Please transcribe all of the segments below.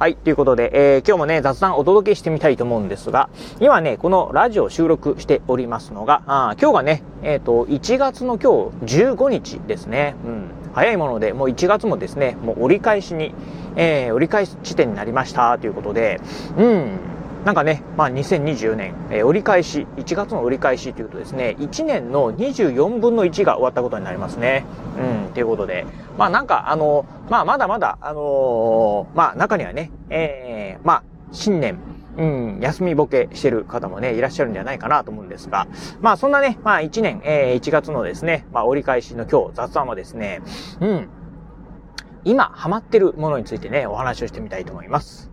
はい。ということで、えー、今日もね、雑談お届けしてみたいと思うんですが、今ね、このラジオ収録しておりますのが、あ今日がね、えっ、ー、と、1月の今日15日ですね。うん。早いもので、もう1月もですね、もう折り返しに、えー、折り返し地点になりましたということで、うん。なんかね、まあ2024年、えー、折り返し、1月の折り返しというとですね、1年の24分の1が終わったことになりますね。うん、ということで、まあなんかあの、まあまだまだ、あのー、まあ中にはね、えー、まあ新年、うん、休みボケしてる方もね、いらっしゃるんじゃないかなと思うんですが、まあそんなね、まあ1年、えー、1月のですね、まあ折り返しの今日雑談はですね、うん、今ハマってるものについてね、お話をしてみたいと思います。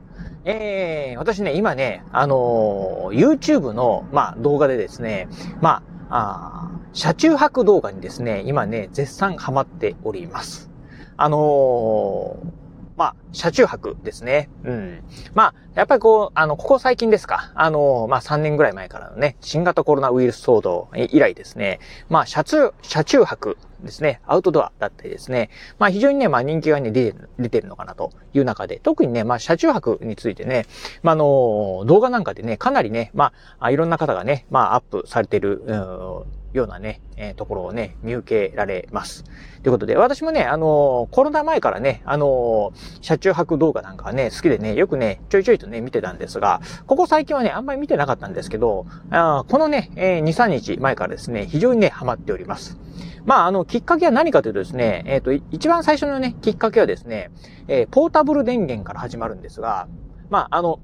えー、私ね、今ね、あのー、YouTube の、まあ、動画でですね、まあ、あ車中泊動画にですね、今ね、絶賛ハマっております。あのーまあ、車中泊ですね。うん。まあ、やっぱりこう、あの、ここ最近ですか。あの、まあ3年ぐらい前からのね、新型コロナウイルス騒動以来ですね、まあ、車中、車中泊ですね、アウトドアだったりですね、まあ非常にね、まあ人気がね、出てる、出てるのかなという中で、特にね、まあ車中泊についてね、まあの、動画なんかでね、かなりね、まあ、いろんな方がね、まあアップされてる、うようなね、えー、ところをね、見受けられます。ということで、私もね、あの、コロナ前からね、あの、車中泊動画なんかはね、好きでね、よくね、ちょいちょいとね、見てたんですが、ここ最近はね、あんまり見てなかったんですけど、あこのね、えー、2、3日前からですね、非常にね、ハマっております。まあ、あの、きっかけは何かというとですね、えっ、と、一番最初のね、きっかけはですね、えポータブル電源から始まるんですが、まあ、あの、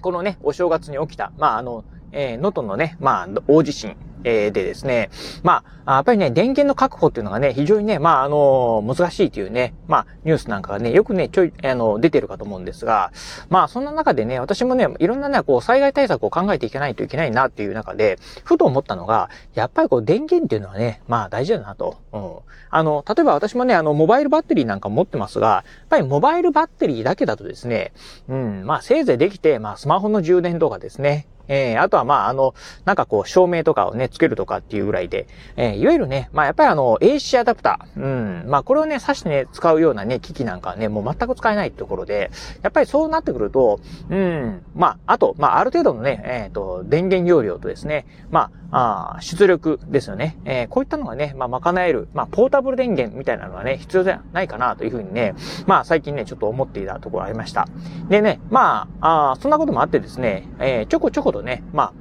このね、お正月に起きた、まあ、あの、えー、能登のね、まあ、大地震、えー、でですね、まあ、やっぱりね、電源の確保っていうのがね、非常にね、まあ、あの、難しいというね、まあ、ニュースなんかがね、よくね、ちょい、あの、出てるかと思うんですが、まあ、そんな中でね、私もね、いろんなね、こう、災害対策を考えていけないといけないなっていう中で、ふと思ったのが、やっぱりこう、電源っていうのはね、まあ、大事だなと。うん。あの、例えば私もね、あの、モバイルバッテリーなんか持ってますが、やっぱりモバイルバッテリーだけだとですね、うん、まあ、せいぜいできて、まあ、スマホの充電とかですね、えー、あとはまあ、あの、なんかこう、照明とかをね、つけるとかっていうぐらいで、えー、いわゆるね、まあやっぱりあの、AC アダプター、うん、まあこれをね、挿してね、使うようなね、機器なんかはね、もう全く使えないところで、やっぱりそうなってくると、うん、まあ、あと、まあある程度のね、えっ、ー、と、電源容量とですね、まあ、あ出力ですよね。えー、こういったのがね、まあ賄える、まあポータブル電源みたいなのはね、必要じゃないかなというふうにね、まあ最近ね、ちょっと思っていたところありました。でね、まあ、あそんなこともあってですね、えー、ちょこちょことね、まあ、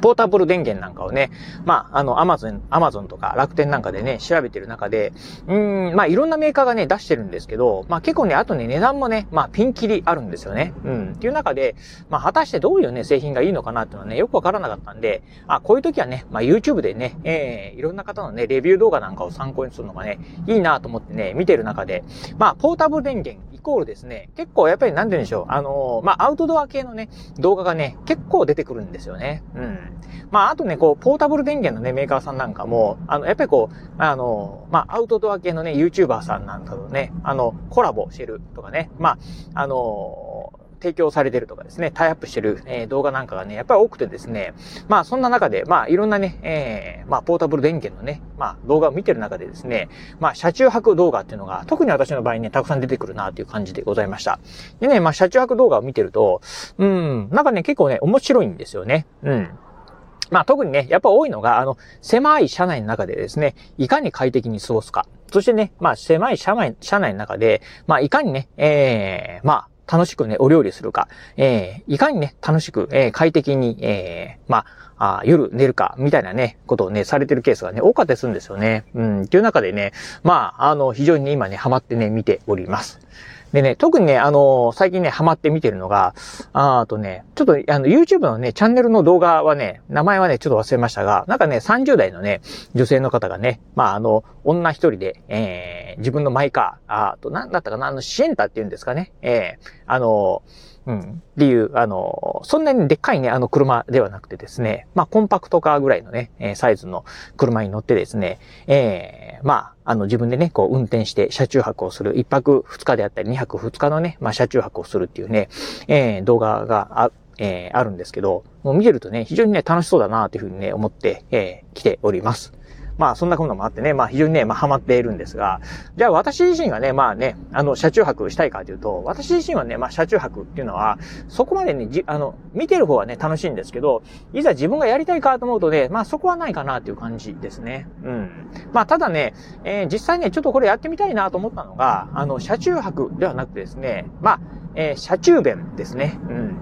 ポータブル電源なんかをね、まあ、あの、アマゾン、アマゾンとか楽天なんかでね、調べてる中で、うん、まあ、いろんなメーカーがね、出してるんですけど、まあ、結構ね、あとね、値段もね、まあ、ピンキリあるんですよね。うん。っていう中で、まあ、果たしてどういうね、製品がいいのかなっていうのはね、よくわからなかったんで、あ、こういう時はね、まあ、YouTube でね、えー、いろんな方のね、レビュー動画なんかを参考にするのがね、いいなと思ってね、見てる中で、まあ、ポータブル電源イコールですね、結構やっぱりなんて言うんでしょう、あのー、まあ、アウトドア系のね、動画がね、結構出てくるんですよね。うん。まあ、あとね、こう、ポータブル電源のね、メーカーさんなんかも、あの、やっぱりこう、あの、まあ、アウトドア系のね、YouTuber さんなんかとね、あの、コラボしてるとかね、まあ、あの、提供されてるとかですね、タイアップしてる、えー、動画なんかがね、やっぱり多くてですね、まあそんな中で、まあいろんなね、えー、まあポータブル電源のね、まあ動画を見てる中でですね、まあ車中泊動画っていうのが、特に私の場合ね、たくさん出てくるなっていう感じでございました。でね、まあ車中泊動画を見てると、うん、なんかね、結構ね、面白いんですよね。うん。まあ特にね、やっぱ多いのが、あの、狭い車内の中でですね、いかに快適に過ごすか。そしてね、まあ狭い車内、車内の中で、まあいかにね、ええー、まあ、楽しくね、お料理するか、えー、いかにね、楽しく、えー、快適に、えー、まあ、あ夜寝るか、みたいなね、ことをね、されてるケースがね、多かったりするんですよね。うん、っていう中でね、まあ、あの、非常にね、今ね、ハマってね、見ております。でね、特にね、あのー、最近ね、ハマって見てるのが、あとね、ちょっと、あの、YouTube のね、チャンネルの動画はね、名前はね、ちょっと忘れましたが、なんかね、30代のね、女性の方がね、まあ、あの、女一人で、えー、自分のマイカー、あと、なんだったかな、あの、シエンタっていうんですかね、えー、あのーうん。っていう、あの、そんなにでっかいね、あの車ではなくてですね、まあ、コンパクトカーぐらいのね、えサイズの車に乗ってですね、えー、まあ、あの、自分でね、こう、運転して車中泊をする、1泊2日であったり、2泊2日のね、まあ、車中泊をするっていうね、えー、動画があ、えー、あるんですけど、もう見てるとね、非常にね、楽しそうだなというふうにね、思って、えー、来ております。まあそんなこともあってね、まあ非常にね、まあハマっているんですが、じゃあ私自身がね、まあね、あの、車中泊したいかというと、私自身はね、まあ車中泊っていうのは、そこまでね、じ、あの、見てる方はね、楽しいんですけど、いざ自分がやりたいかと思うとね、まあそこはないかなっていう感じですね。うん。まあただね、えー、実際ね、ちょっとこれやってみたいなと思ったのが、あの、車中泊ではなくてですね、まあ、えー、車中弁ですね。うん。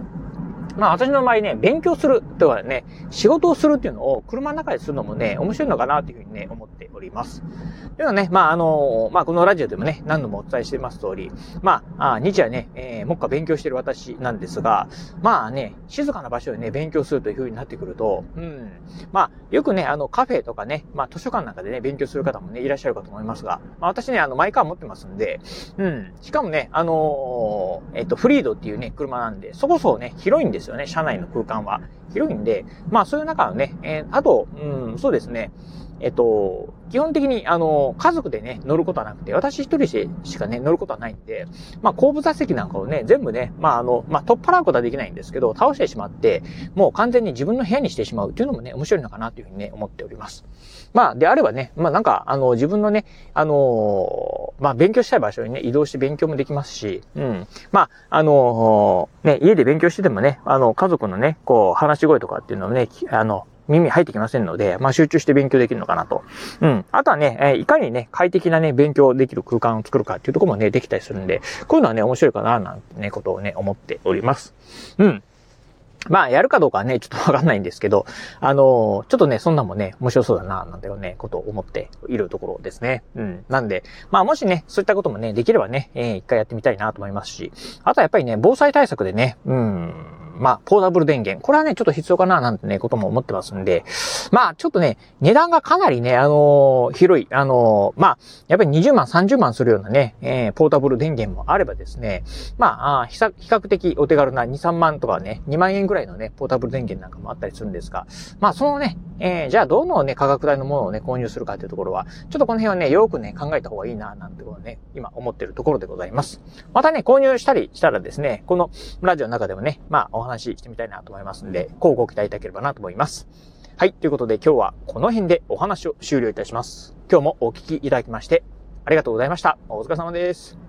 まあ私の場合ね、勉強するとかね、仕事をするっていうのを車の中でするのもね、面白いのかなというふうにね、思っております。というのはね、まああの、まあこのラジオでもね、何度もお伝えしています通り、まあ、あ日夜ね、えー、目下勉強してる私なんですが、まあね、静かな場所でね、勉強するというふうになってくると、うん、まあよくね、あのカフェとかね、まあ図書館なんかでね、勉強する方もね、いらっしゃるかと思いますが、まあ私ね、あのマイカー持ってますんで、うん、しかもね、あのえっと、フリードっていうね、車なんで、そこそこね、広いんですですよね、車内の空間は。広いんで、まあそういう中のね、えー、あと、うん、そうですね、えっと、基本的に、あの、家族でね、乗ることはなくて、私一人しかね、乗ることはないんで、まあ、後部座席なんかをね、全部ね、まあ、あの、まあ、取っ払うことはできないんですけど、倒してしまって、もう完全に自分の部屋にしてしまうっていうのもね、面白いのかなというふうにね、思っております。まあ、であればね、まあ、なんか、あの、自分のね、あの、まあ、勉強したい場所にね、移動して勉強もできますし、うん。まあ、あの、ね、家で勉強しててもね、あの、家族のね、こう、話し声とかっていうのをね、あの、耳入ってきませんので、まあ集中して勉強できるのかなと。うん。あとはね、えー、いかにね、快適なね、勉強できる空間を作るかっていうところもね、できたりするんで、こういうのはね、面白いかな、なんてね、ことをね、思っております。うん。まあ、やるかどうかはね、ちょっとわかんないんですけど、あのー、ちょっとね、そんなもね、面白そうだな、なんだよね、ことを思っているところですね。うん。なんで、まあ、もしね、そういったこともね、できればね、えー、一回やってみたいなと思いますし、あとはやっぱりね、防災対策でね、うん、まあ、ポータブル電源。これはね、ちょっと必要かな、なんてね、ことも思ってますんで、まあ、ちょっとね、値段がかなりね、あのー、広い、あのー、まあ、やっぱり20万、30万するようなね、えー、ポータブル電源もあればですね、まあ、比較的お手軽な2、3万とかね、2万円ぐらいのね、ポータブル電源なんかもあったりするんですが、まあ、そのね、えー、じゃあどのね、価格帯のものをね、購入するかというところは、ちょっとこの辺はね、よくね、考えた方がいいな、なんてことをね、今思ってるところでございます。またね、購入したりしたらですね、このラジオの中でもね、まあ、お話ししてみたいなと思いますんで、こうご期待いただければなと思います。はい。ということで今日はこの辺でお話を終了いたします。今日もお聞きいただきましてありがとうございました。お疲れ様です。